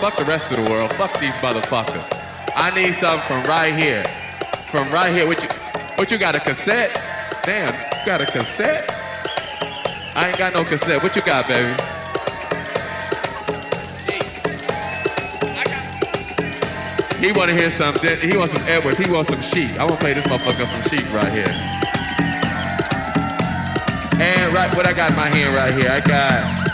Fuck the rest of the world. Fuck these motherfuckers. I need something from right here. From right here. What you what you got a cassette? Damn, you got a cassette? I ain't got no cassette. What you got, baby? He want to hear something. He wants some Edwards. He wants some sheep. I want to play this motherfucker some sheep right here. And right, what I got in my hand right here, I got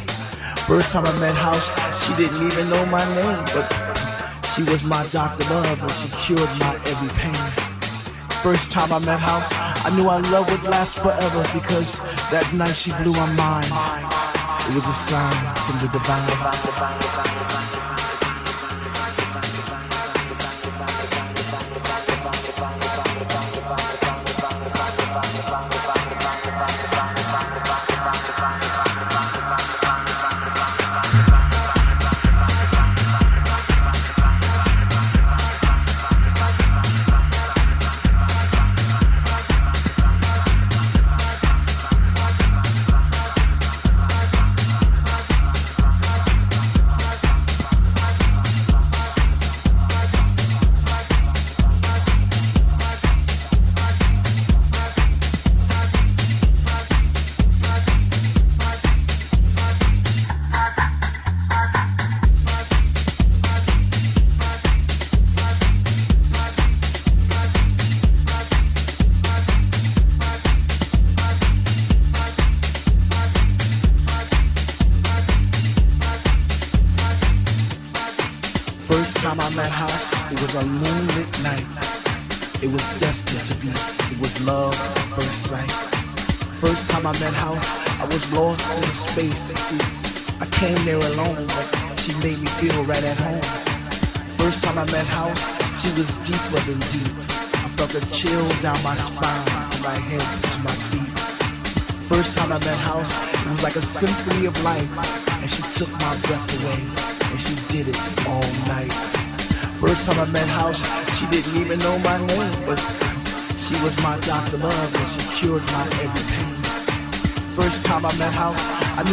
First time I met House, she didn't even know my name, but she was my doctor love, and she cured my every pain. First time I met House, I knew our love would last forever because that night she blew my mind. It was a sign from the divine. symphony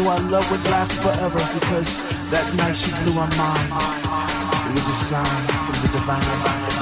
our love would last forever because that night she blew my mind. It was a sign from the divine.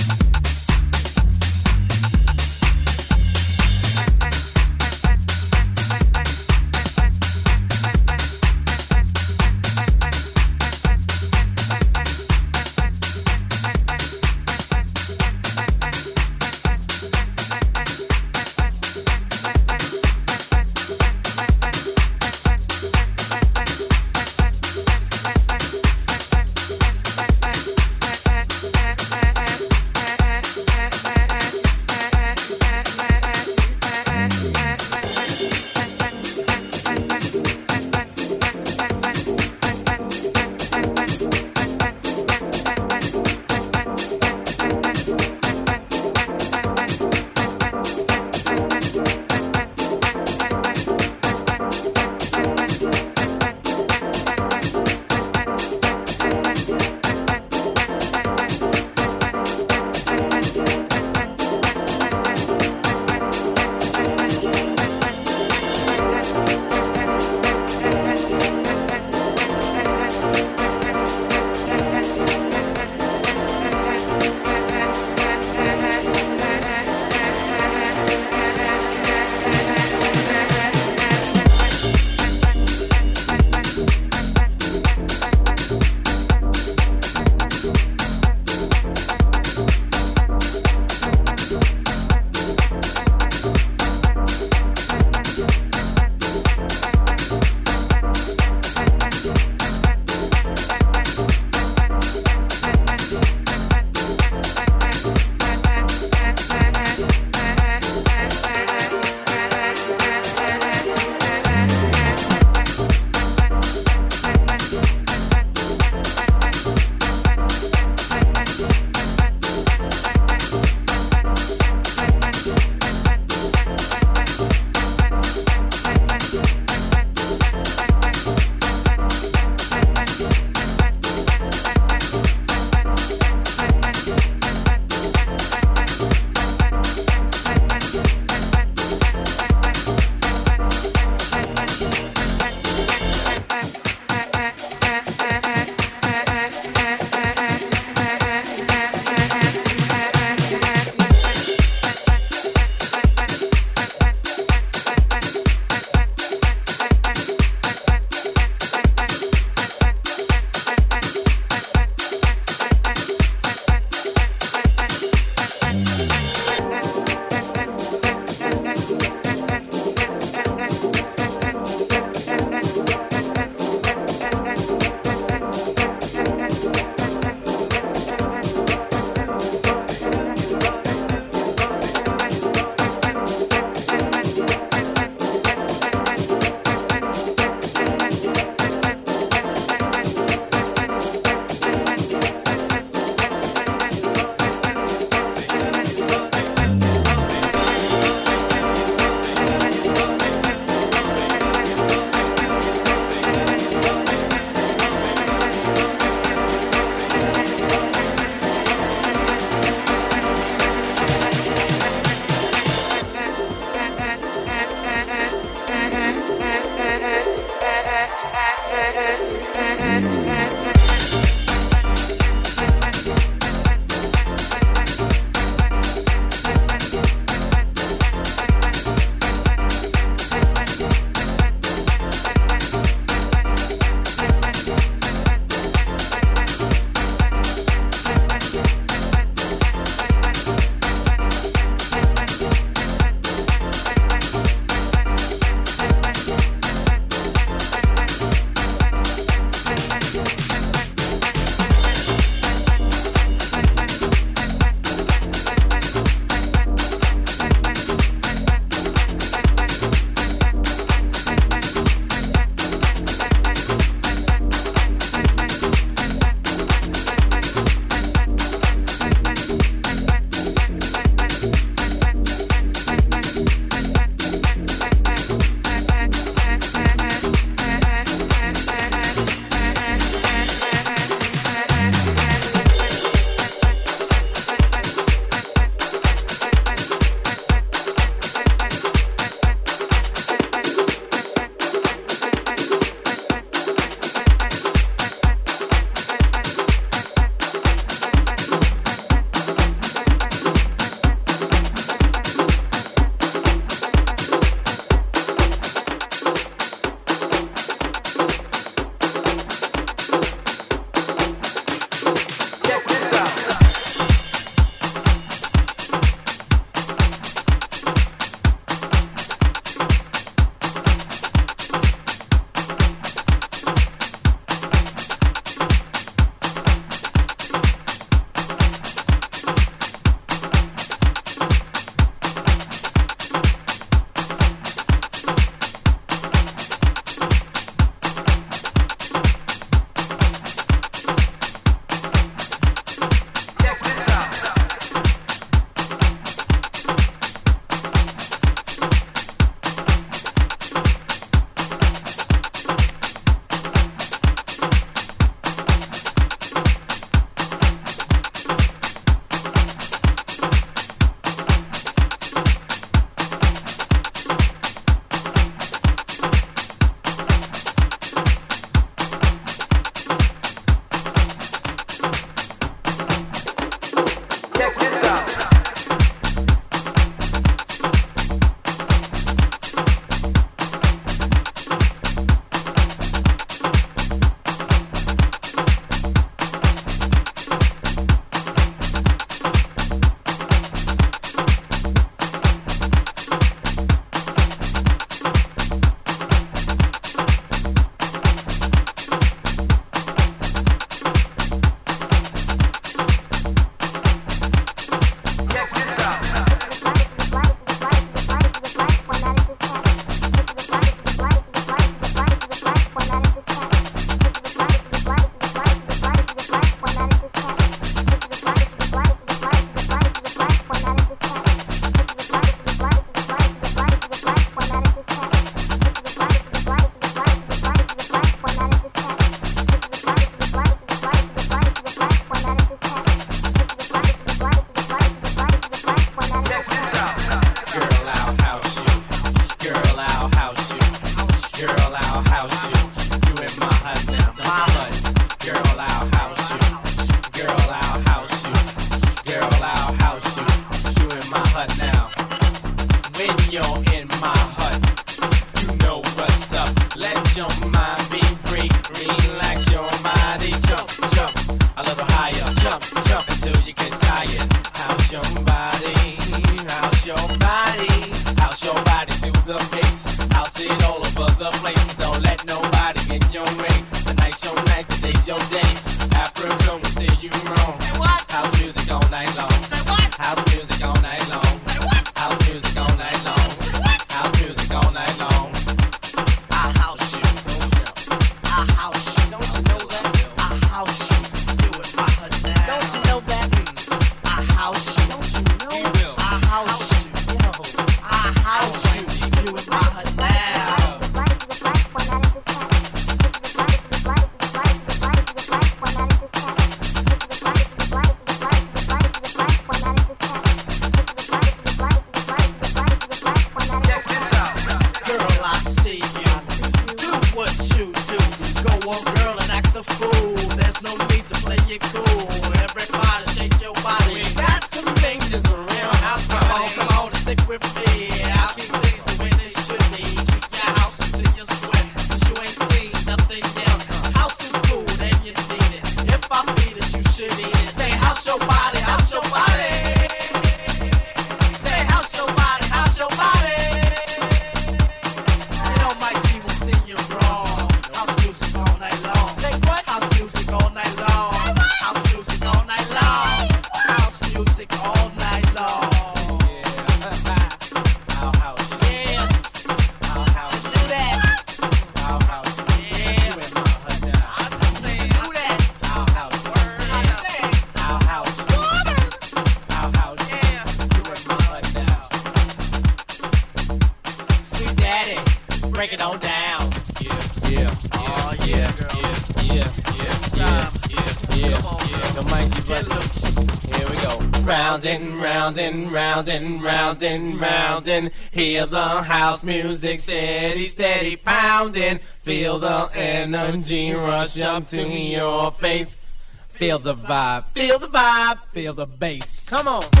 Hear the house music steady, steady pounding. Feel the energy rush up to your face. Feel the vibe, feel the vibe, feel the bass. Come on.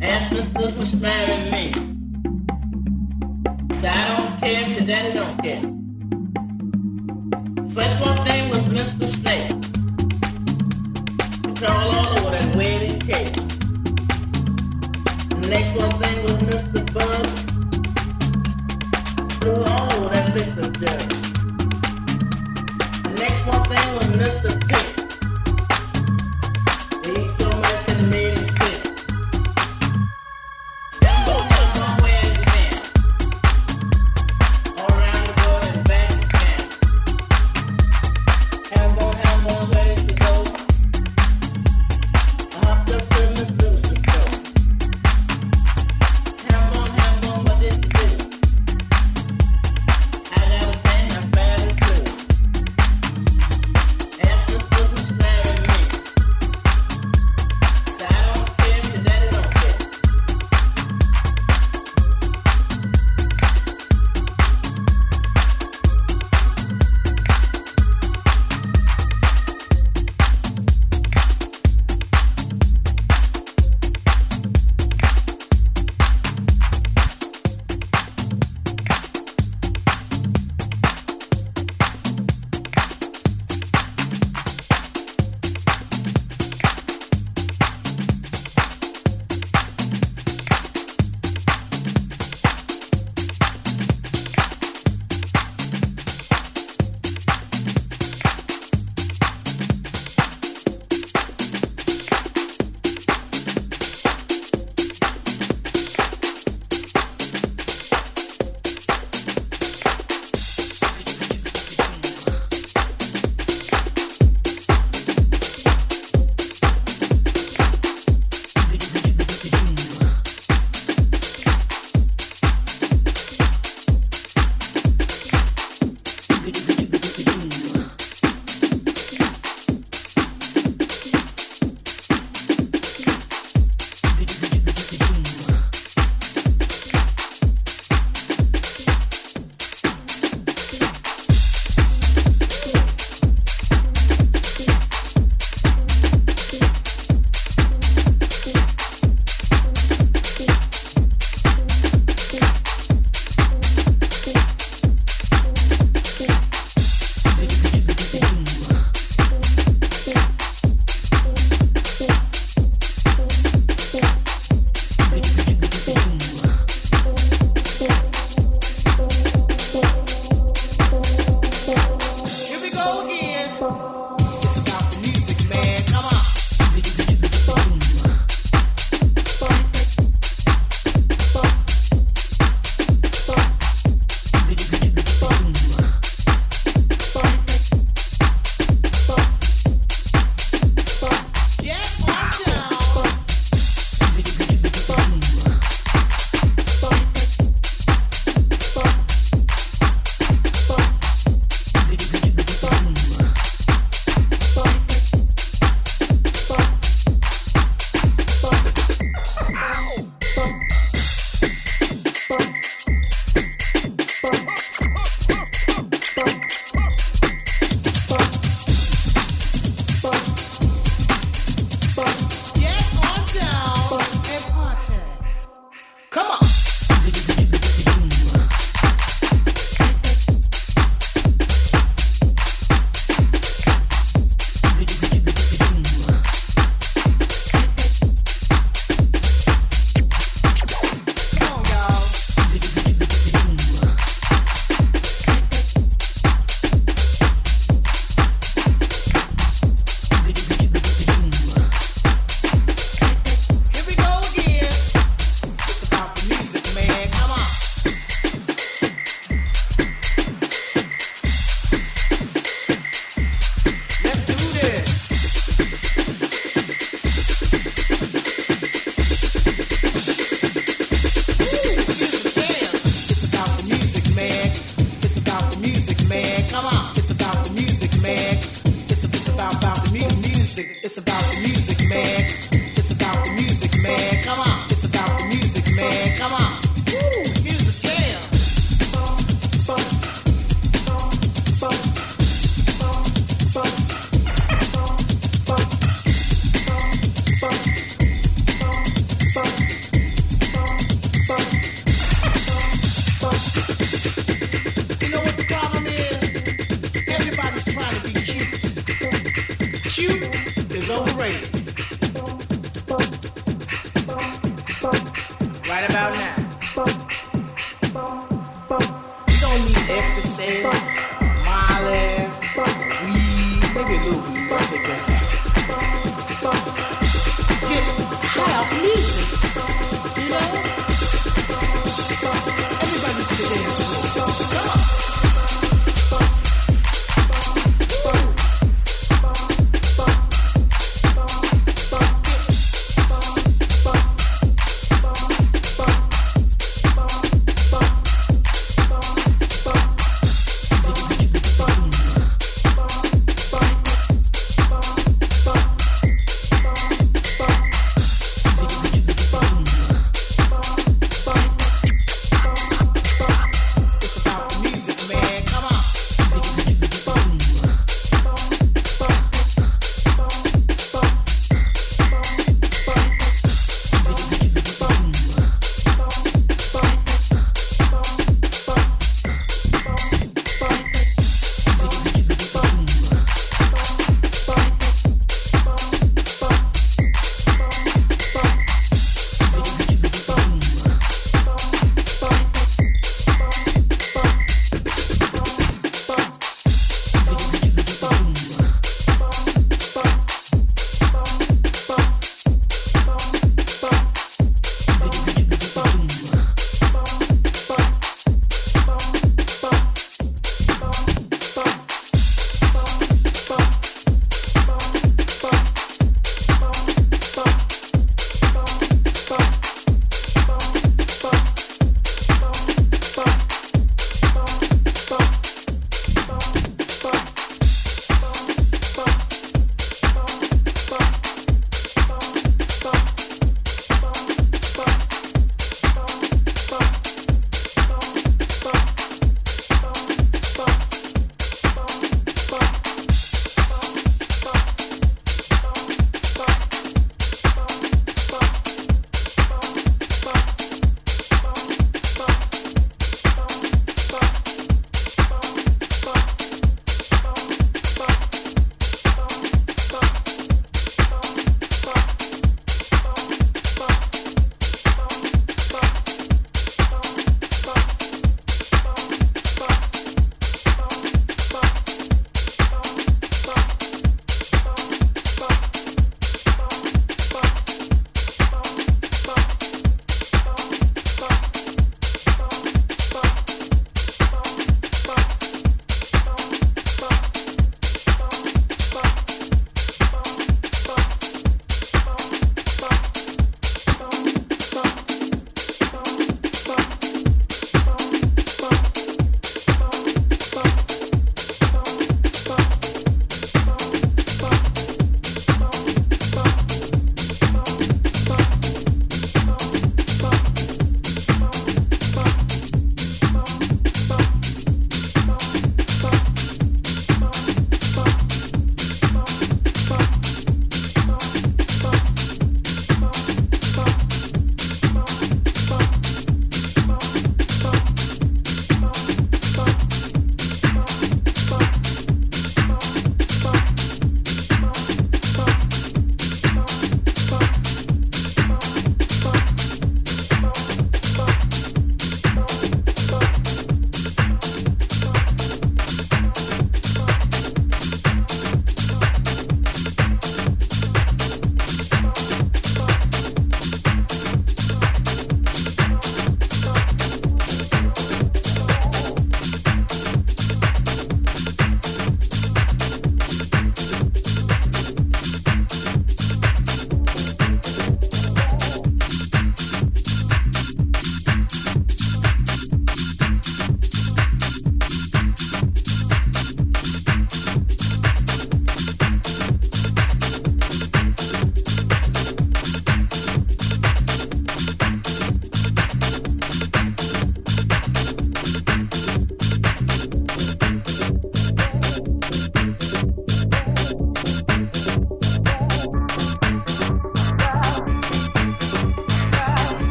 And this book was sparing me. So I don't care because daddy don't care. First one thing was Mr. Snake. Control all over that wedding cake. The next one thing was Mr. Bug Blew all over that liquor dirt. The next one thing was Mr. Pick.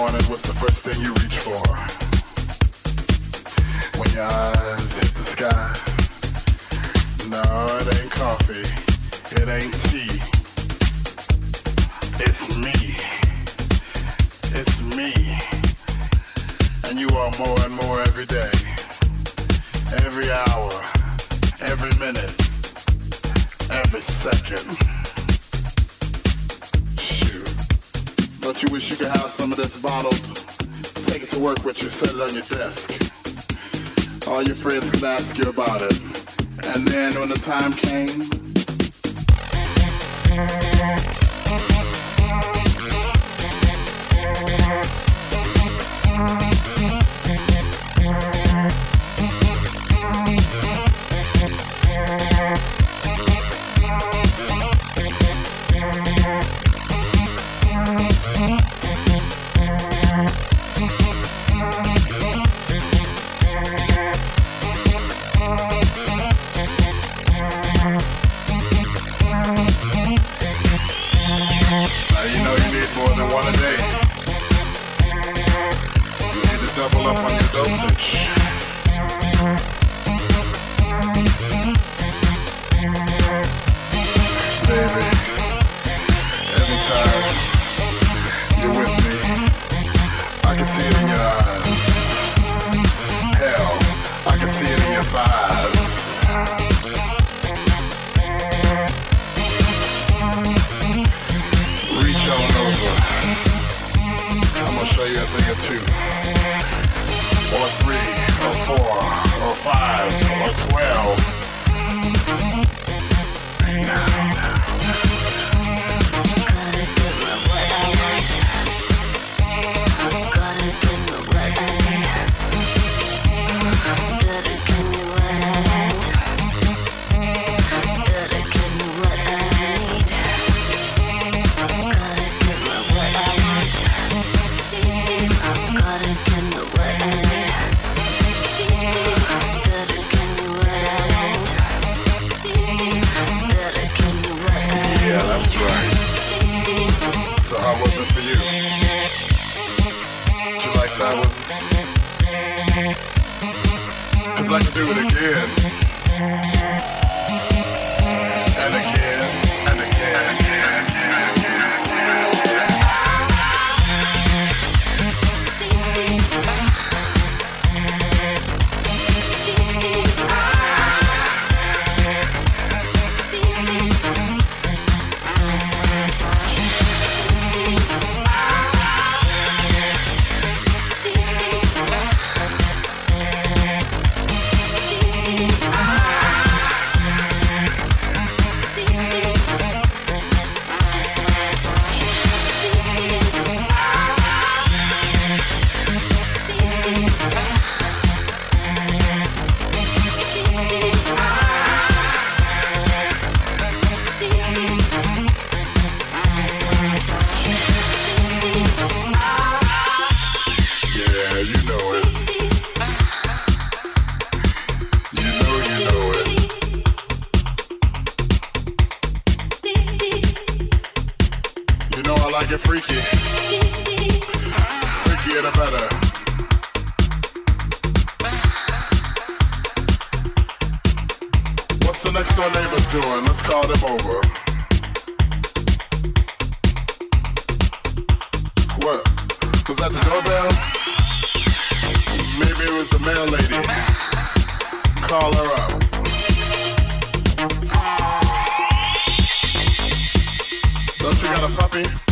What's the first thing you reach for? When your eyes hit the sky. No, it ain't coffee. It ain't tea. It's me. It's me. And you are more and more every day. Every hour. Every minute. Every second. Don't you wish you could have some of this bottled? Take it to work with you, set it on your desk. All your friends could ask you about it. And then when the time came, neighbors doing? Let's call them over. What? Was that the doorbell? Maybe it was the mail lady. Call her up. Don't you got a puppy?